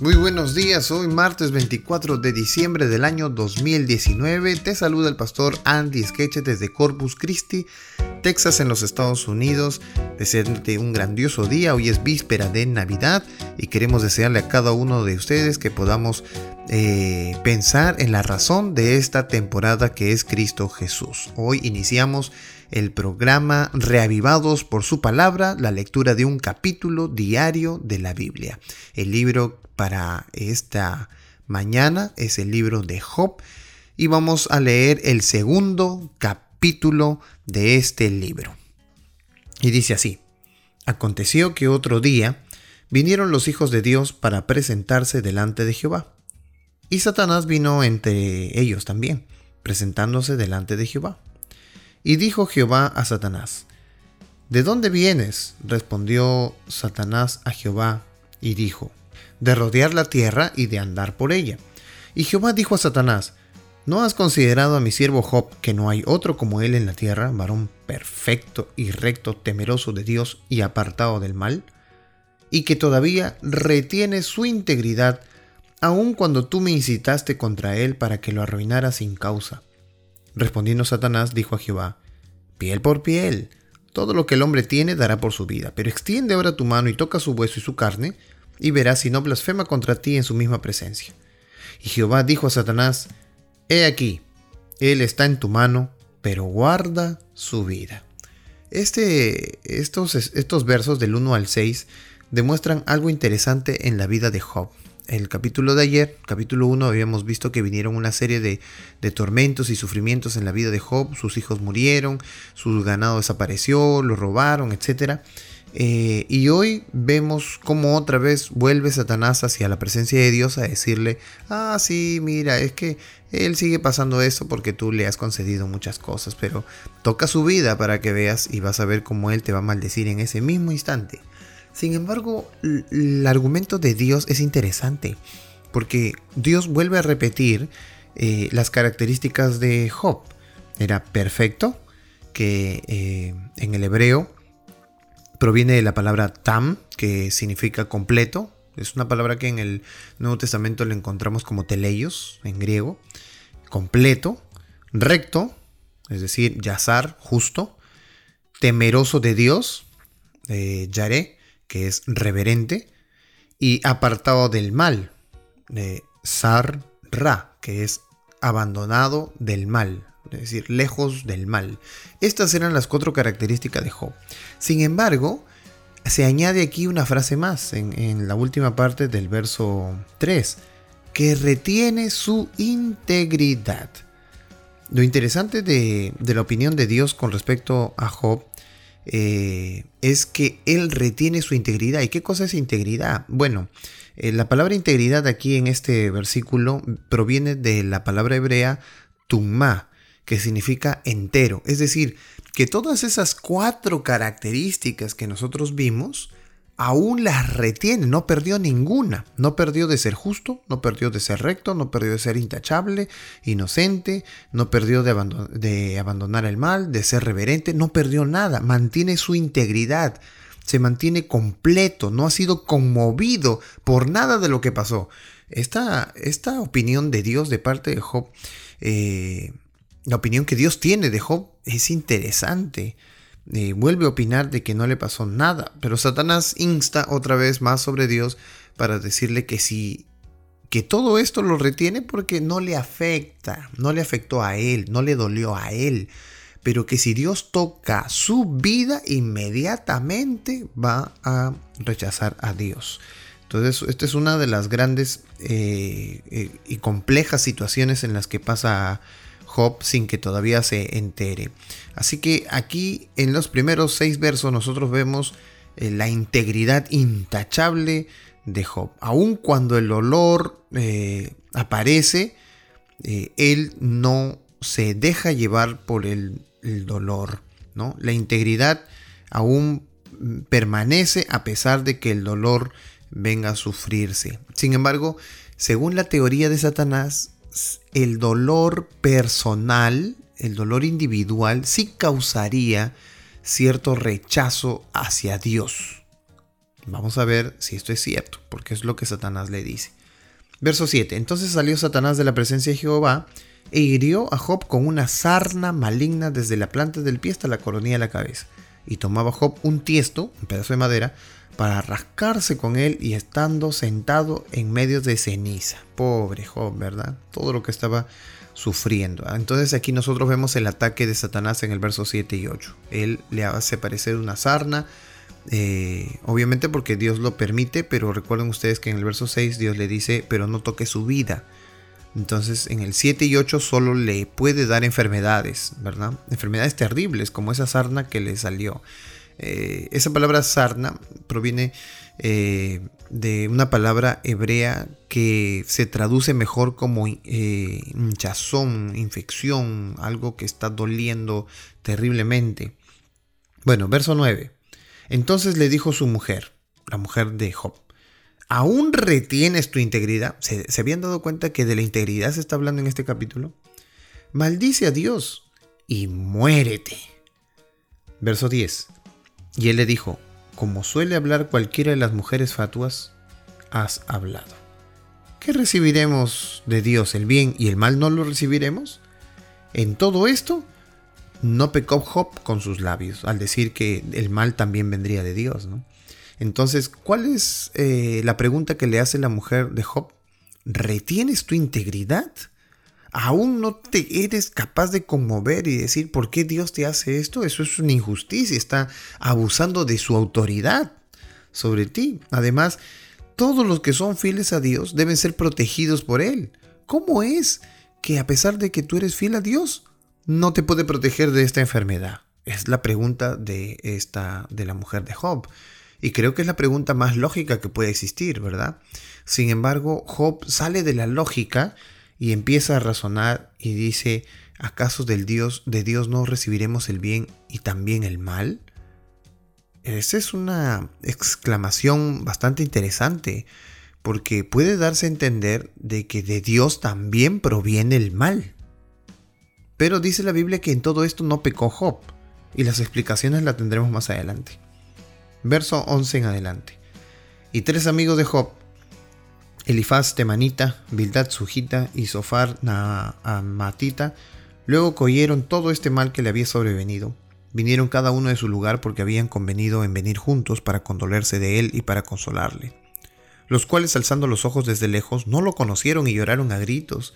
Muy buenos días, hoy martes 24 de diciembre del año 2019. Te saluda el pastor Andy Skeche desde Corpus Christi, Texas en los Estados Unidos. Desearte un grandioso día, hoy es víspera de Navidad y queremos desearle a cada uno de ustedes que podamos eh, pensar en la razón de esta temporada que es Cristo Jesús. Hoy iniciamos el programa Reavivados por su palabra, la lectura de un capítulo diario de la Biblia. El libro para esta mañana es el libro de Job y vamos a leer el segundo capítulo de este libro. Y dice así, aconteció que otro día vinieron los hijos de Dios para presentarse delante de Jehová. Y Satanás vino entre ellos también, presentándose delante de Jehová. Y dijo Jehová a Satanás, ¿De dónde vienes? respondió Satanás a Jehová y dijo, de rodear la tierra y de andar por ella. Y Jehová dijo a Satanás, ¿no has considerado a mi siervo Job que no hay otro como él en la tierra, varón perfecto y recto, temeroso de Dios y apartado del mal? Y que todavía retiene su integridad, aun cuando tú me incitaste contra él para que lo arruinara sin causa. Respondiendo Satanás, dijo a Jehová, Piel por piel, todo lo que el hombre tiene dará por su vida, pero extiende ahora tu mano y toca su hueso y su carne, y verás si no blasfema contra ti en su misma presencia. Y Jehová dijo a Satanás, He aquí, él está en tu mano, pero guarda su vida. Este, estos, estos versos del 1 al 6 demuestran algo interesante en la vida de Job. El capítulo de ayer, capítulo 1, habíamos visto que vinieron una serie de, de, tormentos y sufrimientos en la vida de Job. Sus hijos murieron, su ganado desapareció, lo robaron, etc. Eh, y hoy vemos cómo otra vez vuelve Satanás hacia la presencia de Dios a decirle, ah, sí, mira, es que él sigue pasando eso porque tú le has concedido muchas cosas, pero toca su vida para que veas y vas a ver cómo él te va a maldecir en ese mismo instante. Sin embargo, el argumento de Dios es interesante, porque Dios vuelve a repetir eh, las características de Job. Era perfecto, que eh, en el hebreo proviene de la palabra tam, que significa completo. Es una palabra que en el Nuevo Testamento le encontramos como teleios en griego. Completo, recto, es decir, yazar, justo, temeroso de Dios, eh, yaré, que es reverente, y apartado del mal, de sar, ra, que es abandonado del mal, es decir, lejos del mal. Estas eran las cuatro características de Job. Sin embargo, se añade aquí una frase más en, la última parte del verso 3, que retiene su integridad. Lo interesante de, la opinión de Dios con respecto a Job eh, es que él retiene su integridad. ¿Y qué cosa es integridad? Bueno, eh, la palabra integridad aquí en este versículo proviene de la palabra hebrea tumma, que significa entero. Es decir, que todas esas cuatro características que nosotros vimos, aún las retiene, no perdió ninguna. No perdió de ser justo, no perdió de ser recto, no perdió de ser intachable, inocente, no perdió de, abandonar el mal, de ser reverente, no perdió nada, mantiene su integridad, se mantiene completo, no ha sido conmovido por nada de lo que pasó. Esta, esta opinión de Dios de parte de Job eh, la opinión que Dios tiene de Job es interesante. Eh, vuelve a opinar de que no le pasó nada, pero Satanás insta otra vez más sobre Dios para decirle que si que todo esto lo retiene porque no le afecta, no le afectó a él, no le dolió a él, pero que si Dios toca su vida inmediatamente va a rechazar a Dios. Entonces, esta es una de las grandes eh, eh, y complejas situaciones en las que pasa Job sin que todavía se entere. Así que aquí en los primeros seis versos nosotros vemos eh, la integridad intachable de Job. Aun cuando el olor eh, aparece, eh, él no se deja llevar por el, el dolor. ¿no? La integridad aún permanece a pesar de que el dolor venga a sufrirse. Sin embargo, según la teoría de Satanás, el dolor personal, el dolor individual, sí causaría cierto rechazo hacia Dios. Vamos a ver si esto es cierto, porque es lo que Satanás le dice. Verso 7. Entonces salió Satanás de la presencia de Jehová e hirió a Job con una sarna maligna desde la planta del pie hasta la coronilla de la cabeza. Y tomaba Job un tiesto, un pedazo de madera, para rascarse con él y estando sentado en medio de ceniza. Pobre Job, ¿verdad? Todo lo que estaba sufriendo. Entonces aquí nosotros vemos el ataque de Satanás en el verso 7 y 8. Él le hace parecer una sarna, eh, obviamente porque Dios lo permite, pero recuerden ustedes que en el verso 6 Dios le dice, pero no toque su vida. Entonces en el 7 y 8 solo le puede dar enfermedades, ¿verdad? Enfermedades terribles como esa sarna que le salió. Eh, esa palabra sarna proviene eh, de una palabra hebrea que se traduce mejor como eh, hinchazón, infección, algo que está doliendo terriblemente. Bueno, verso 9. Entonces le dijo su mujer, la mujer de Job, ¿aún retienes tu integridad? ¿Se, habían dado cuenta que de la integridad se está hablando en este capítulo? Maldice a Dios y muérete. Verso 10. Y él le dijo, como suele hablar cualquiera de las mujeres fatuas, has hablado. ¿Qué recibiremos de Dios? ¿El bien y el mal no lo recibiremos? En todo esto, no pecó Job con sus labios, al decir que el mal también vendría de Dios, ¿no? Entonces, ¿cuál es eh, la pregunta que le hace la mujer de Job? ¿Retienes tu integridad? ¿Aún no te eres capaz de conmover y decir por qué Dios te hace esto? Eso es una injusticia, está abusando de su autoridad sobre ti. Además, todos los que son fieles a Dios deben ser protegidos por Él. ¿Cómo es que a pesar de que tú eres fiel a Dios, no te puede proteger de esta enfermedad? Es la pregunta de esta de la mujer de Job. Y creo que es la pregunta más lógica que puede existir, ¿verdad? Sin embargo, Job sale de la lógica y empieza a razonar y dice, ¿acaso del Dios de Dios no recibiremos el bien y también el mal? Esa es una exclamación bastante interesante, porque puede darse a entender de que de Dios también proviene el mal. Pero dice la Biblia que en todo esto no pecó Job, y las explicaciones las tendremos más adelante. Verso 11 en adelante. Y tres amigos de Job, Elifaz temanita, Bildad sujita y Sofar naamatita, luego cogieron todo este mal que le había sobrevenido. Vinieron cada uno de su lugar porque habían convenido en venir juntos para condolerse de él y para consolarle. Los cuales alzando los ojos desde lejos no lo conocieron y lloraron a gritos,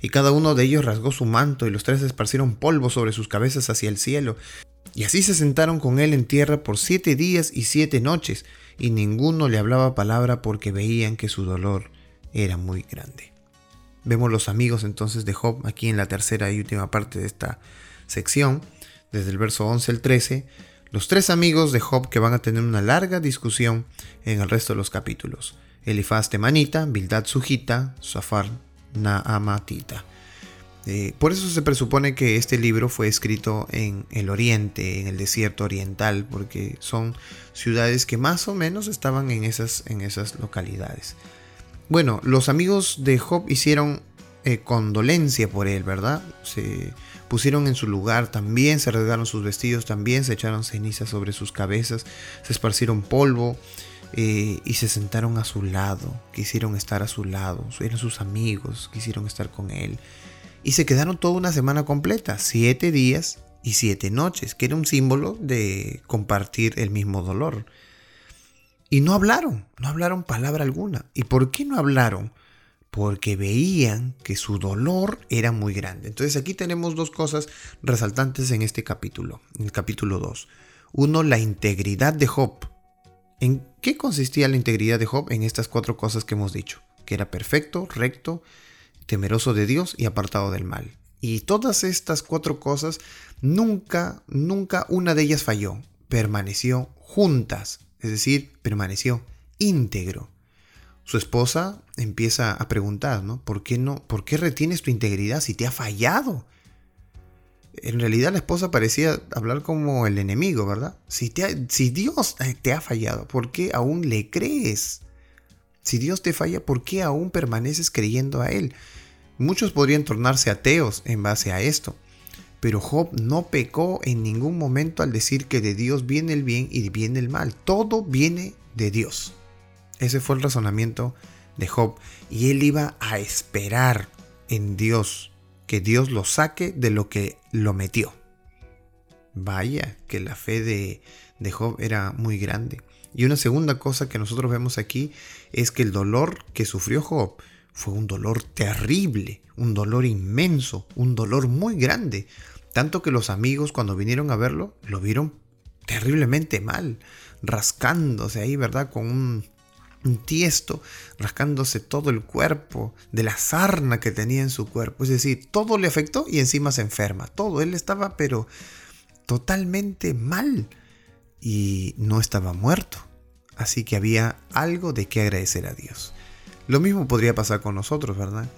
y cada uno de ellos rasgó su manto y los tres esparcieron polvo sobre sus cabezas hacia el cielo. Y así se sentaron con él en tierra por siete días y siete noches, y ninguno le hablaba palabra porque veían que su dolor era muy grande. Vemos los amigos entonces de Job aquí en la tercera y última parte de esta sección, desde el verso 11 al 13, los tres amigos de Job que van a tener una larga discusión en el resto de los capítulos. Elifaz temanita, Bildad sujita, Safar naamatita. Eh, por eso se presupone que este libro fue escrito en el oriente, en el desierto oriental, porque son ciudades que más o menos estaban en esas, en esas localidades. Bueno, los amigos de Job hicieron eh, condolencia por él, ¿verdad? Se pusieron en su lugar, también se regaron sus vestidos, también se echaron ceniza sobre sus cabezas, se esparcieron polvo eh, y se sentaron a su lado, quisieron estar a su lado, eran sus amigos, quisieron estar con él. Y se quedaron toda una semana completa, siete días y siete noches, que era un símbolo de compartir el mismo dolor. Y no hablaron, no hablaron palabra alguna. ¿Y por qué no hablaron? Porque veían que su dolor era muy grande. Entonces aquí tenemos dos cosas resaltantes en este capítulo, en el capítulo 2. Uno, la integridad de Job. ¿En qué consistía la integridad de Job? En estas cuatro cosas que hemos dicho. Que era perfecto, recto, temeroso de Dios y apartado del mal. Y todas estas cuatro cosas, nunca, nunca una de ellas falló. Permaneció juntas es decir, permaneció íntegro. Su esposa empieza a preguntar, ¿no? ¿Por qué no? ¿Por qué retienes tu integridad si te ha fallado? En realidad la esposa parecía hablar como el enemigo, ¿verdad? Si, te si Dios te ha fallado, ¿por qué aún le crees? Si Dios te falla, ¿por qué aún permaneces creyendo a Él? Muchos podrían tornarse ateos en base a esto. Pero Job no pecó en ningún momento al decir que de Dios viene el bien y viene el mal. Todo viene de Dios. Ese fue el razonamiento de Job. Y él iba a esperar en Dios, que Dios lo saque de lo que lo metió. Vaya, que la fe de, de Job era muy grande. Y una segunda cosa que nosotros vemos aquí es que el dolor que sufrió Job fue un dolor terrible, un dolor inmenso, un dolor muy grande. Tanto que los amigos cuando vinieron a verlo lo vieron terriblemente mal, rascándose ahí, ¿verdad? Con un, tiesto, rascándose todo el cuerpo, de la sarna que tenía en su cuerpo. Es decir, todo le afectó y encima se enferma. Todo, él estaba pero totalmente mal y no estaba muerto. Así que había algo de qué agradecer a Dios. Lo mismo podría pasar con nosotros, ¿verdad?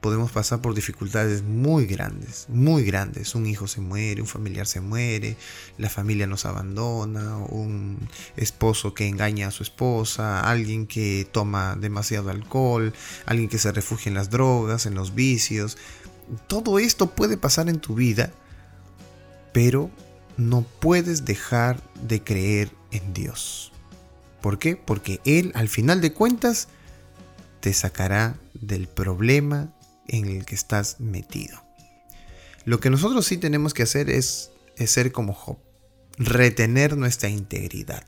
Podemos pasar por dificultades muy grandes, muy grandes. Un hijo se muere, un familiar se muere, la familia nos abandona, un esposo que engaña a su esposa, alguien que toma demasiado alcohol, alguien que se refugia en las drogas, en los vicios. Todo esto puede pasar en tu vida, pero no puedes dejar de creer en Dios. ¿Por qué? Porque Él al final de cuentas te sacará del problema en el que estás metido. Lo que nosotros sí tenemos que hacer es, ser como Job, retener nuestra integridad.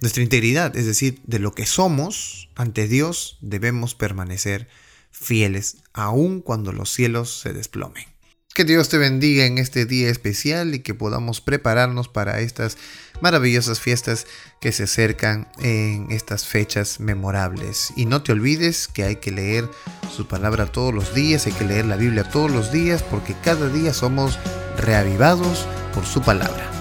Nuestra integridad, es decir, de lo que somos ante Dios, debemos permanecer fieles, aun cuando los cielos se desplomen. Que Dios te bendiga en este día especial y que podamos prepararnos para estas maravillosas fiestas que se acercan en estas fechas memorables. Y no te olvides que hay que leer su palabra todos los días, hay que leer la Biblia todos los días porque cada día somos reavivados por su palabra.